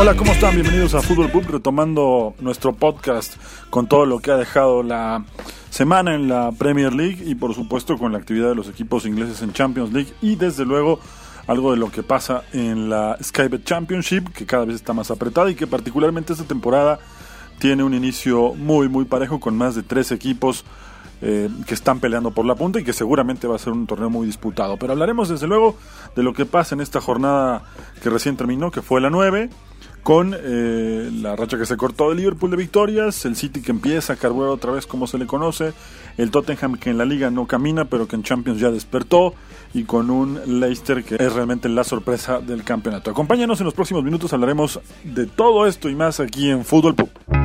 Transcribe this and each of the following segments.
Hola, ¿cómo están? Bienvenidos a Fútbol Pub, retomando nuestro podcast con todo lo que ha dejado la semana en la Premier League y por supuesto con la actividad de los equipos ingleses en Champions League y desde luego algo de lo que pasa en la Skybet Championship, que cada vez está más apretada y que particularmente esta temporada tiene un inicio muy muy parejo con más de tres equipos eh, que están peleando por la punta y que seguramente va a ser un torneo muy disputado. Pero hablaremos desde luego de lo que pasa en esta jornada que recién terminó, que fue la 9 con eh, la racha que se cortó de Liverpool de victorias, el City que empieza a carburar otra vez como se le conoce, el Tottenham que en la liga no camina pero que en Champions ya despertó y con un Leicester que es realmente la sorpresa del campeonato. Acompáñanos en los próximos minutos, hablaremos de todo esto y más aquí en Fútbol Pub.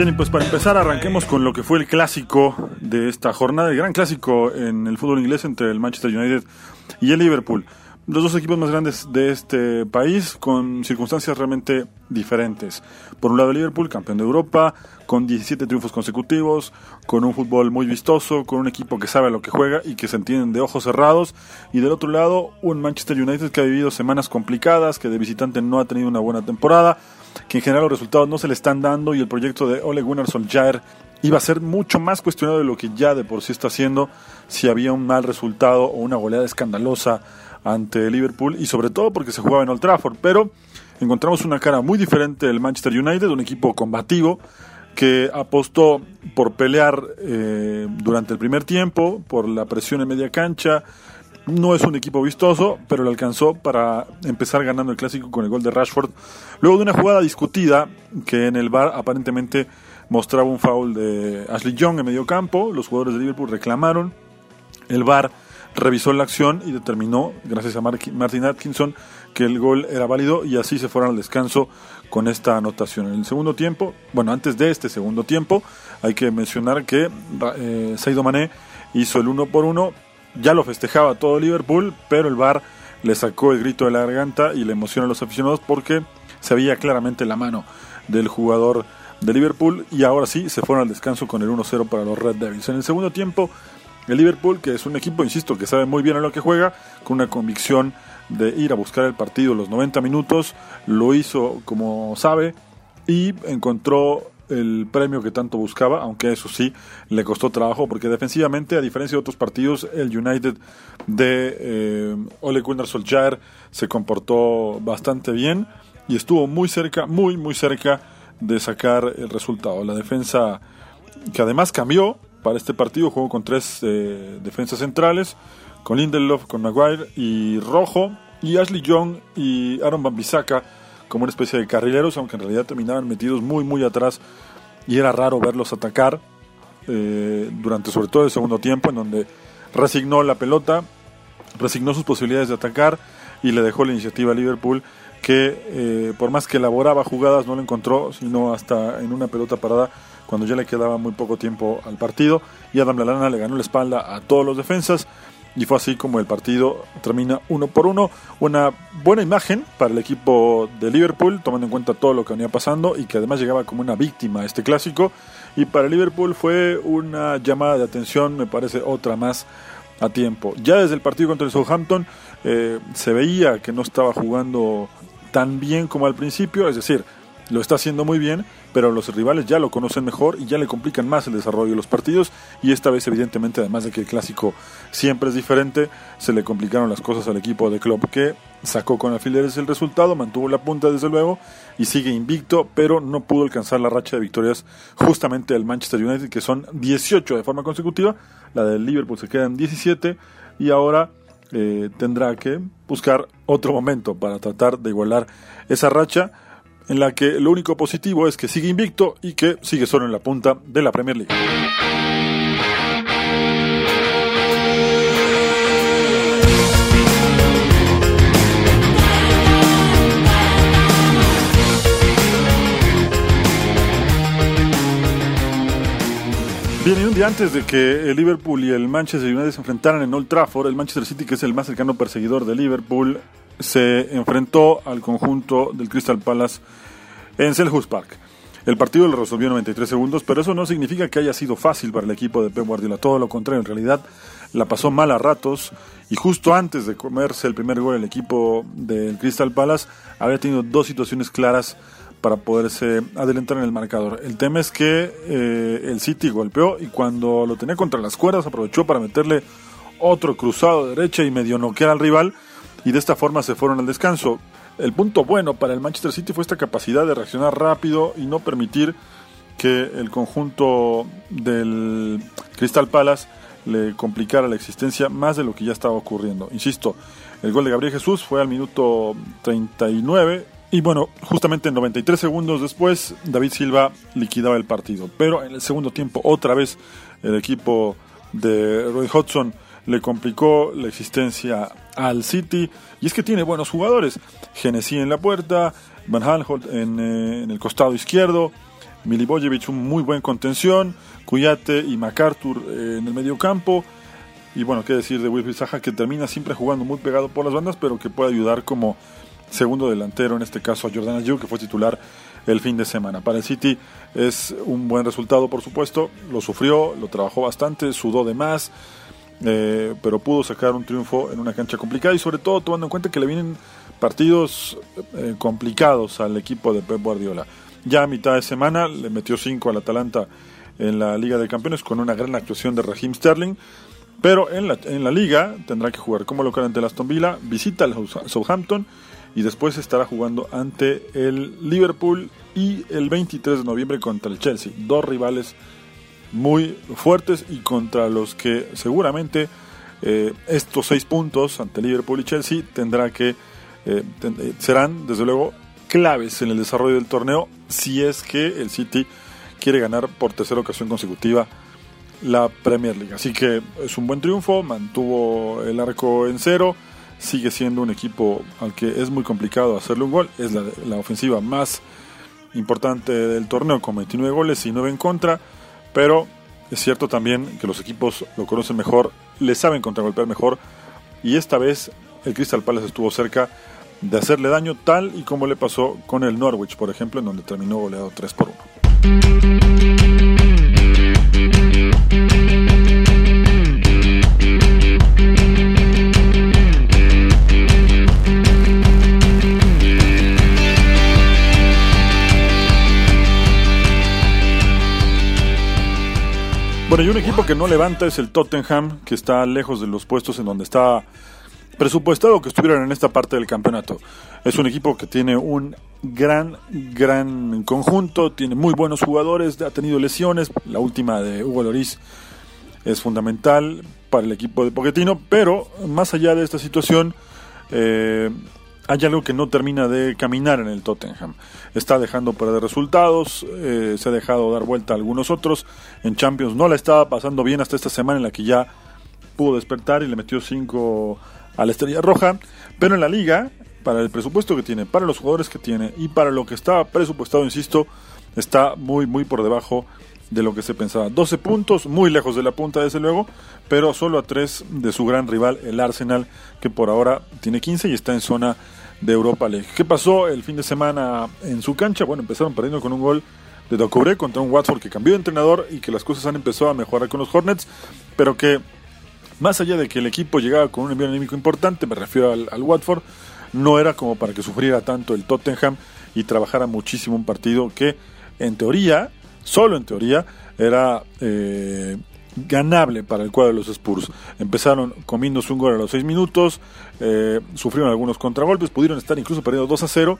Bien, y pues para empezar arranquemos con lo que fue el clásico de esta jornada, el gran clásico en el fútbol inglés entre el Manchester United y el Liverpool. Los dos equipos más grandes de este país con circunstancias realmente diferentes. Por un lado el Liverpool, campeón de Europa, con 17 triunfos consecutivos, con un fútbol muy vistoso, con un equipo que sabe lo que juega y que se entienden de ojos cerrados. Y del otro lado, un Manchester United que ha vivido semanas complicadas, que de visitante no ha tenido una buena temporada, que en general los resultados no se le están dando y el proyecto de Ole Gunnar Solskjaer iba a ser mucho más cuestionado de lo que ya de por sí está haciendo si había un mal resultado o una goleada escandalosa ante Liverpool y sobre todo porque se jugaba en Old Trafford, pero encontramos una cara muy diferente del Manchester United, un equipo combativo que apostó por pelear eh, durante el primer tiempo, por la presión en media cancha, no es un equipo vistoso, pero le alcanzó para empezar ganando el clásico con el gol de Rashford. Luego de una jugada discutida que en el bar aparentemente mostraba un foul de Ashley Young en medio campo. Los jugadores de Liverpool reclamaron. El bar revisó la acción y determinó, gracias a Martin Atkinson, que el gol era válido y así se fueron al descanso con esta anotación. En el segundo tiempo, bueno, antes de este segundo tiempo, hay que mencionar que eh, Saido Mané hizo el uno por uno ya lo festejaba todo Liverpool, pero el VAR le sacó el grito de la garganta y le emocionó a los aficionados porque se veía claramente la mano del jugador de Liverpool y ahora sí se fueron al descanso con el 1-0 para los Red Devils. En el segundo tiempo, el Liverpool, que es un equipo, insisto, que sabe muy bien a lo que juega, con una convicción de ir a buscar el partido los 90 minutos, lo hizo como sabe y encontró el premio que tanto buscaba, aunque eso sí le costó trabajo, porque defensivamente, a diferencia de otros partidos, el United de eh, Ole Gunnar Solskjaer se comportó bastante bien y estuvo muy cerca, muy, muy cerca de sacar el resultado. La defensa que además cambió para este partido, jugó con tres eh, defensas centrales, con Lindelof, con Maguire y Rojo, y Ashley Young y Aaron Bambisaka como una especie de carrileros, aunque en realidad terminaban metidos muy, muy atrás y era raro verlos atacar eh, durante sobre todo el segundo tiempo, en donde resignó la pelota, resignó sus posibilidades de atacar y le dejó la iniciativa a Liverpool que eh, por más que elaboraba jugadas no lo encontró, sino hasta en una pelota parada cuando ya le quedaba muy poco tiempo al partido. Y Adam Lallana le ganó la espalda a todos los defensas y fue así como el partido termina uno por uno. Una buena imagen para el equipo de Liverpool, tomando en cuenta todo lo que venía pasando y que además llegaba como una víctima a este clásico. Y para Liverpool fue una llamada de atención, me parece otra más a tiempo. Ya desde el partido contra el Southampton eh, se veía que no estaba jugando tan bien como al principio, es decir, lo está haciendo muy bien, pero los rivales ya lo conocen mejor y ya le complican más el desarrollo de los partidos. Y esta vez evidentemente además de que el clásico siempre es diferente, se le complicaron las cosas al equipo de Klopp que sacó con alfileres el resultado, mantuvo la punta desde luego y sigue invicto, pero no pudo alcanzar la racha de victorias justamente del Manchester United que son 18 de forma consecutiva, la del Liverpool se queda en 17 y ahora eh, tendrá que buscar otro momento para tratar de igualar esa racha en la que lo único positivo es que sigue invicto y que sigue solo en la punta de la Premier League. Bien, y un día antes de que el Liverpool y el Manchester United se enfrentaran en Old Trafford, el Manchester City, que es el más cercano perseguidor de Liverpool, se enfrentó al conjunto del Crystal Palace en Selhurst Park. El partido lo resolvió en 93 segundos, pero eso no significa que haya sido fácil para el equipo de Pep Guardiola. Todo lo contrario, en realidad la pasó mal a ratos y justo antes de comerse el primer gol el equipo del Crystal Palace había tenido dos situaciones claras para poderse adelantar en el marcador. El tema es que eh, el City golpeó y cuando lo tenía contra las cuerdas aprovechó para meterle otro cruzado de derecha y medio noquear al rival y de esta forma se fueron al descanso. El punto bueno para el Manchester City fue esta capacidad de reaccionar rápido y no permitir que el conjunto del Crystal Palace le complicara la existencia más de lo que ya estaba ocurriendo. Insisto, el gol de Gabriel Jesús fue al minuto 39 y bueno, justamente 93 segundos después, David Silva liquidaba el partido. Pero en el segundo tiempo, otra vez, el equipo de Roy Hodgson le complicó la existencia al City. Y es que tiene buenos jugadores. Genesí en la puerta, Van Hanholt en, eh, el costado izquierdo, Milivojevic un muy buen contención, Cuyate y MacArthur eh, en el medio campo. Y bueno, qué decir de Wilfried Zaha que termina siempre jugando muy pegado por las bandas, pero que puede ayudar como segundo delantero, en este caso a Jordan Ayew, que fue titular el fin de semana. Para el City es un buen resultado, por supuesto, lo sufrió, lo trabajó bastante, sudó de más, eh, pero pudo sacar un triunfo en una cancha complicada y sobre todo tomando en cuenta que le vienen partidos eh, complicados al equipo de Pep Guardiola. Ya a mitad de semana le metió 5 al Atalanta en la Liga de Campeones con una gran actuación de Raheem Sterling. Pero en la, en la liga tendrá que jugar como local ante el Aston Villa, visita al Southampton y después estará jugando ante el Liverpool y el 23 de noviembre contra el Chelsea. Dos rivales muy fuertes y contra los que seguramente eh, estos seis puntos ante Liverpool y Chelsea tendrá que eh, eh, serán desde luego claves en el desarrollo del torneo si es que el City quiere ganar por tercera ocasión consecutiva la Premier League. Así que es un buen triunfo, mantuvo el arco en cero sigue siendo un equipo al que es muy complicado hacerle un gol. Es la, ofensiva más importante del torneo con 29 goles y 9 en contra. Pero es cierto también que los equipos lo conocen mejor, le saben contragolpear mejor. Y esta vez el Crystal Palace estuvo cerca de hacerle daño, tal y como le pasó con el Norwich, por ejemplo, en donde terminó goleado 3 por 1. Bueno, y un equipo que no levanta es el Tottenham, que está lejos de los puestos en donde está presupuestado que estuvieran en esta parte del campeonato. Es un equipo que tiene un gran, gran conjunto, tiene muy buenos jugadores, ha tenido lesiones, la última de Hugo Loris es fundamental para el equipo de Pochettino, pero más allá de esta situación, eh, hay algo que no termina de caminar en el Tottenham. Está dejando perder resultados, eh, se ha dejado dar vuelta a algunos otros. En Champions no la estaba pasando bien hasta esta semana en la que ya pudo despertar y le metió 5 a la Estrella Roja. Pero en la liga, para el presupuesto que tiene, para los jugadores que tiene y para lo que estaba presupuestado, insisto, está muy, muy por debajo de lo que se pensaba. 12 puntos, muy lejos de la punta desde luego, pero solo a 3 de su gran rival, el Arsenal, que por ahora tiene 15 y está en zona de Europa League. ¿Qué pasó el fin de semana en su cancha? Bueno, empezaron perdiendo con un gol de Doucouré contra un Watford que cambió de entrenador y que las cosas han empezado a mejorar con los Hornets, pero que más allá de que el equipo llegaba con un envío anímico importante, me refiero al, Watford, no era como para que sufriera tanto el Tottenham y trabajara muchísimo un partido que en teoría, solo en teoría, era eh, ganable para el cuadro de los Spurs. Empezaron comiéndose un gol a los 6 minutos, eh, sufrieron algunos contragolpes, pudieron estar incluso perdiendo 2 a 0.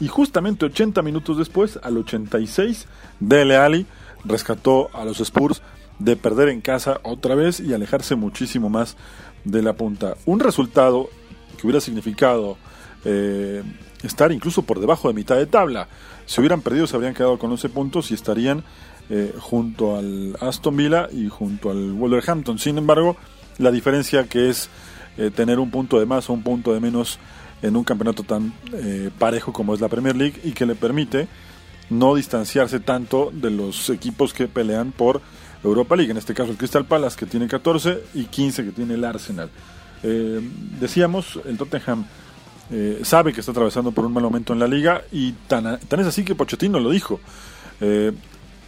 Y justamente 80 minutos después, al 86, Dele Ali rescató a los Spurs de perder en casa otra vez y alejarse muchísimo más de la punta. Un resultado que hubiera significado eh, estar incluso por debajo de mitad de tabla. Si hubieran perdido, se habrían quedado con 11 puntos y estarían eh, junto al Aston Villa y junto al Wolverhampton. Sin embargo, la diferencia que es eh, tener un punto de más o un punto de menos en un campeonato tan eh, parejo como es la Premier League y que le permite no distanciarse tanto de los equipos que pelean por Europa League, en este caso el Crystal Palace que tiene 14 y 15 que tiene el Arsenal. Decíamos, el Tottenham sabe que está atravesando por un mal momento en la liga y tan, es así que Pochettino lo dijo.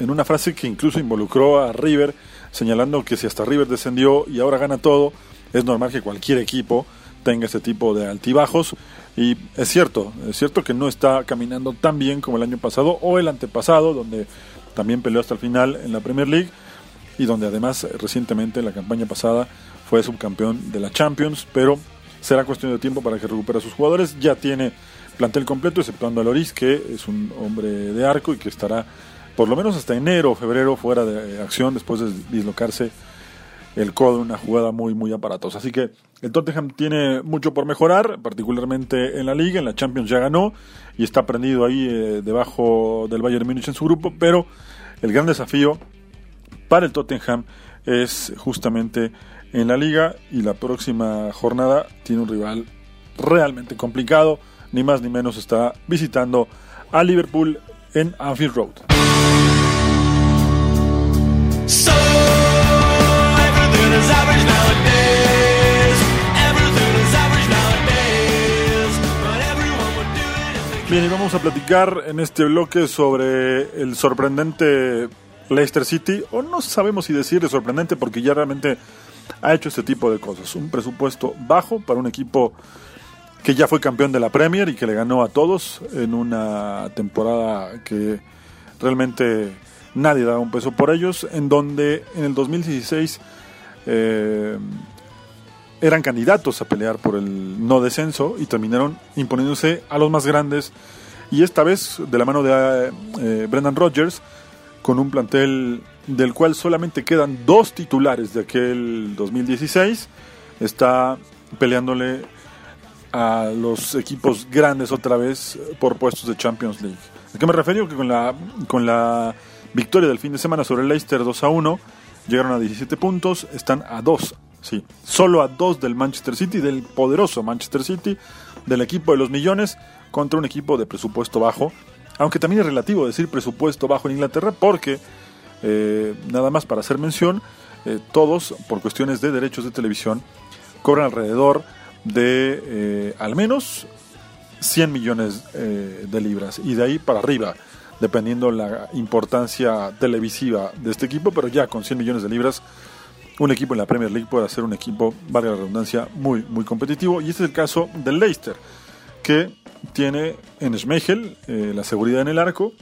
En una frase que incluso involucró a River, señalando que si hasta River descendió y ahora gana todo, es normal que cualquier equipo tenga ese tipo de altibajos. Y es cierto, es cierto que no está caminando tan bien como el año pasado o el antepasado, donde también peleó hasta el final en la Premier League y donde además recientemente en la campaña pasada fue subcampeón de la Champions, pero será cuestión de tiempo para que recupere a sus jugadores. Ya tiene plantel completo, exceptuando a Loris, que es un hombre de arco y que estará por lo menos hasta enero o febrero fuera de acción después de dislocarse el codo en una jugada muy muy aparatosa. Así que el Tottenham tiene mucho por mejorar, particularmente en la liga, en la Champions ya ganó y está prendido ahí eh, debajo del Bayern Múnich en su grupo, pero el gran desafío para el Tottenham es justamente en la liga y la próxima jornada tiene un rival realmente complicado, ni más ni menos está visitando a Liverpool en Anfield Road. Bien, y vamos a platicar en este bloque sobre el sorprendente Leicester City, o no sabemos si decir sorprendente porque ya realmente ha hecho este tipo de cosas. Un presupuesto bajo para un equipo que ya fue campeón de la Premier y que le ganó a todos en una temporada que realmente nadie daba un peso por ellos, en donde en el 2016 eh, eran candidatos a pelear por el no descenso y terminaron imponiéndose a los más grandes y esta vez de la mano de eh, Brendan Rodgers con un plantel del cual solamente quedan dos titulares de aquel 2016 está peleándole a los equipos grandes otra vez por puestos de Champions League. ¿A qué me refiero? Que con la, con la victoria del fin de semana sobre el Leicester 2 a 1 llegaron a 17 puntos, están a 2 Sí, solo a dos del Manchester City, del poderoso Manchester City, del equipo de los millones, contra un equipo de presupuesto bajo. Aunque también es relativo decir presupuesto bajo en Inglaterra, porque, eh, nada más para hacer mención, eh, todos, por cuestiones de derechos de televisión, cobran alrededor de eh, al menos 100 millones de libras y de ahí para arriba, dependiendo la importancia televisiva de este equipo, pero ya con 100 millones de libras un equipo en la Premier League puede ser un equipo, valga la redundancia, muy, muy competitivo. Y este es el caso del Leicester, que tiene en Schmeichel eh, la seguridad en el arco,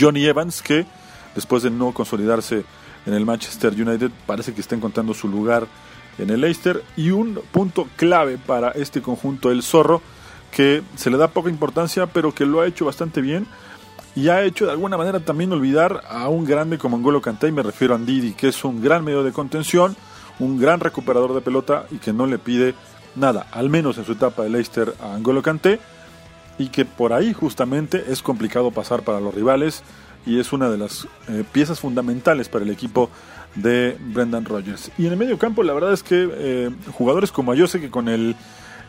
Johnny Evans, que después de no consolidarse en el Manchester United, parece que está encontrando su lugar en el Leicester. Y un punto clave para este conjunto, el Zorro, que se le da poca importancia, pero que lo ha hecho bastante bien y ha hecho de alguna manera también olvidar a un grande como Angolo Kanté, y me refiero a Ndidi, que es un gran medio de contención, un gran recuperador de pelota y que no le pide nada, al menos en su etapa de Leicester a Angolo Kanté, y que por ahí justamente es complicado pasar para los rivales y es una de las eh, piezas fundamentales para el equipo de Brendan Rodgers. Y en el medio campo la verdad es que eh, jugadores como Ayose, que con el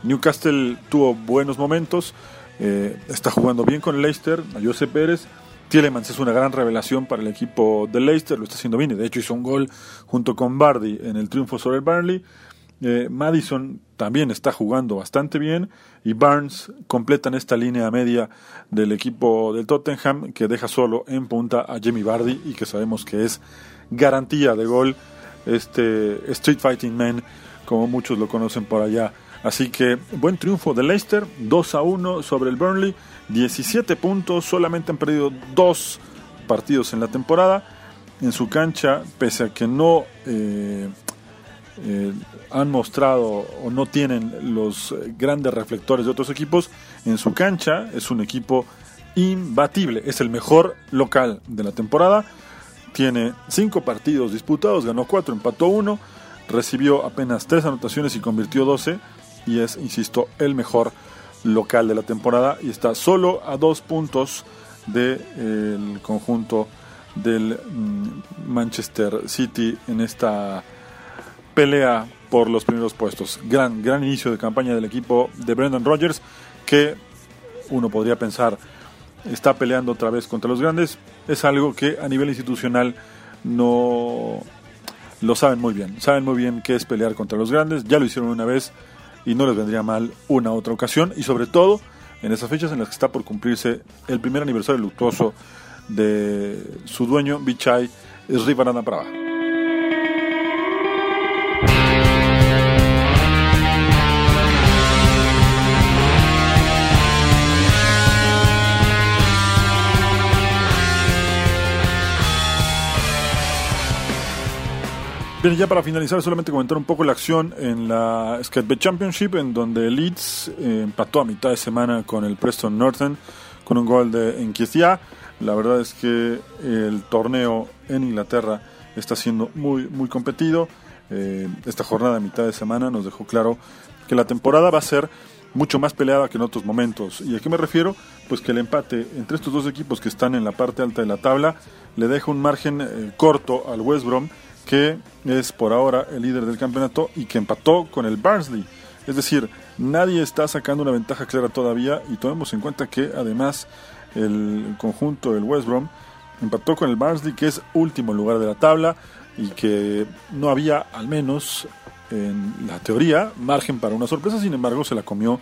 Newcastle tuvo buenos momentos, eh, está jugando bien con Leicester, a Jose Pérez. Tielemans es una gran revelación para el equipo de Leicester, lo está haciendo bien y de hecho hizo un gol junto con Bardi en el triunfo sobre el Burnley. Eh, Madison también está jugando bastante bien y Barnes completan esta línea media del equipo del Tottenham que deja solo en punta a Jamie Bardi y que sabemos que es garantía de gol este Street Fighting Man como muchos lo conocen por allá Así que buen triunfo de Leicester, 2 a 1 sobre el Burnley, 17 puntos, solamente han perdido dos partidos en la temporada. En su cancha, pese a que no eh, eh, han mostrado o no tienen los grandes reflectores de otros equipos, en su cancha es un equipo imbatible, es el mejor local de la temporada. Tiene cinco partidos disputados, ganó cuatro, empató uno, recibió apenas tres anotaciones y convirtió 12 y es, insisto, el mejor local de la temporada y está solo a dos puntos del de, conjunto del mm, Manchester City en esta pelea por los primeros puestos. Gran, gran inicio de campaña del equipo de Brendan Rodgers que uno podría pensar está peleando otra vez contra los grandes. Es algo que a nivel institucional no lo saben muy bien. Saben muy bien qué es pelear contra los grandes. Ya lo hicieron una vez y no les vendría mal una otra ocasión. Y sobre todo en esas fechas en las que está por cumplirse el primer aniversario luctuoso de su dueño, Bichai Rivarana Prava. Bien, ya para finalizar, solamente comentar un poco la acción en la Skatebet Championship, en donde Leeds eh, empató a mitad de semana con el Preston Northern con un gol de Enquistia. La verdad es que el torneo en Inglaterra está siendo muy, muy competido. Eh, esta jornada a mitad de semana nos dejó claro que la temporada va a ser mucho más peleada que en otros momentos. ¿Y a qué me refiero? Pues que el empate entre estos dos equipos que están en la parte alta de la tabla le deja un margen eh, corto al West Brom que es por ahora el líder del campeonato y que empató con el Barnsley. Es decir, nadie está sacando una ventaja clara todavía y tomemos en cuenta que además el conjunto del West Brom empató con el Barnsley que es último lugar de la tabla y que no había al menos en la teoría margen para una sorpresa, sin embargo se la comió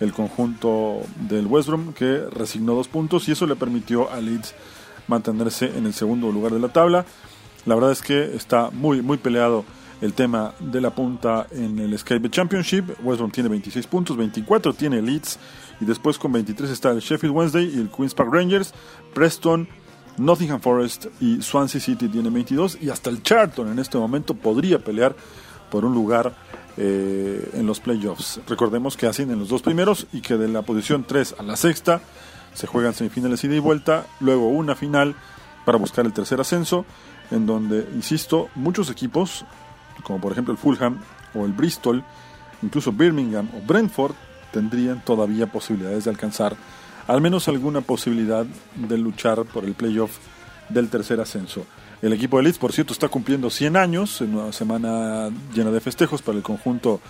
el conjunto del West Brom que resignó dos puntos y eso le permitió a Leeds mantenerse en el segundo lugar de la tabla. La verdad es que está muy, muy peleado el tema de la punta en el Skype Championship. West tiene 26 puntos, 24 tiene Leeds y después con 23 está el Sheffield Wednesday y el Queen's Park Rangers. Preston, Nottingham Forest y Swansea City tiene 22 y hasta el Charlton en este momento podría pelear por un lugar eh, en los playoffs. Recordemos que hacen en los dos primeros y que de la posición 3 a la sexta se juegan semifinales ida y vuelta, luego una final para buscar el tercer ascenso en donde, insisto, muchos equipos, como por ejemplo el Fulham o el Bristol, incluso Birmingham o Brentford, tendrían todavía posibilidades de alcanzar al menos alguna posibilidad de luchar por el playoff del tercer ascenso. El equipo de Leeds, por cierto, está cumpliendo 100 años en una semana llena de festejos para el conjunto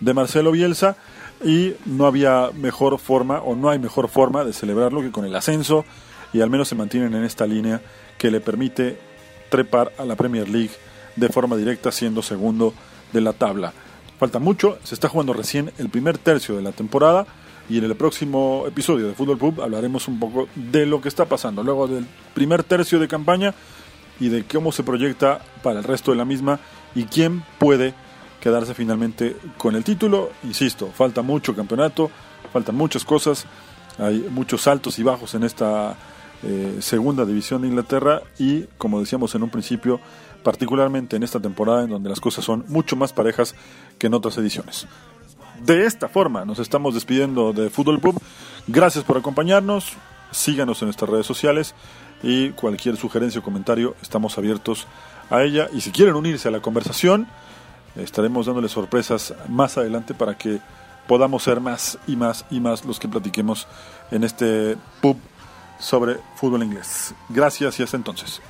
de Marcelo Bielsa y no había mejor forma o no hay mejor forma de celebrarlo que con el ascenso y al menos se mantienen en esta línea que le permite trepar a la Premier League de forma directa siendo segundo de la tabla. Falta mucho, se está jugando recién el primer tercio de la temporada y en el próximo episodio de Fútbol Pub hablaremos un poco de lo que está pasando luego del primer tercio de campaña y de cómo se proyecta para el resto de la misma y quién puede quedarse finalmente con el título. Insisto, falta mucho campeonato, faltan muchas cosas, hay muchos altos y bajos en esta eh, segunda división de Inglaterra y, como decíamos en un principio, particularmente en esta temporada en donde las cosas son mucho más parejas que en otras ediciones. De esta forma nos estamos despidiendo de Fútbol Pub. Gracias por acompañarnos. Síganos en nuestras redes sociales y cualquier sugerencia o comentario estamos abiertos a ella. Y si quieren unirse a la conversación, estaremos dándoles sorpresas más adelante para que podamos ser más y más y más los que platiquemos en este pub sobre fútbol inglés. Gracias y hasta entonces.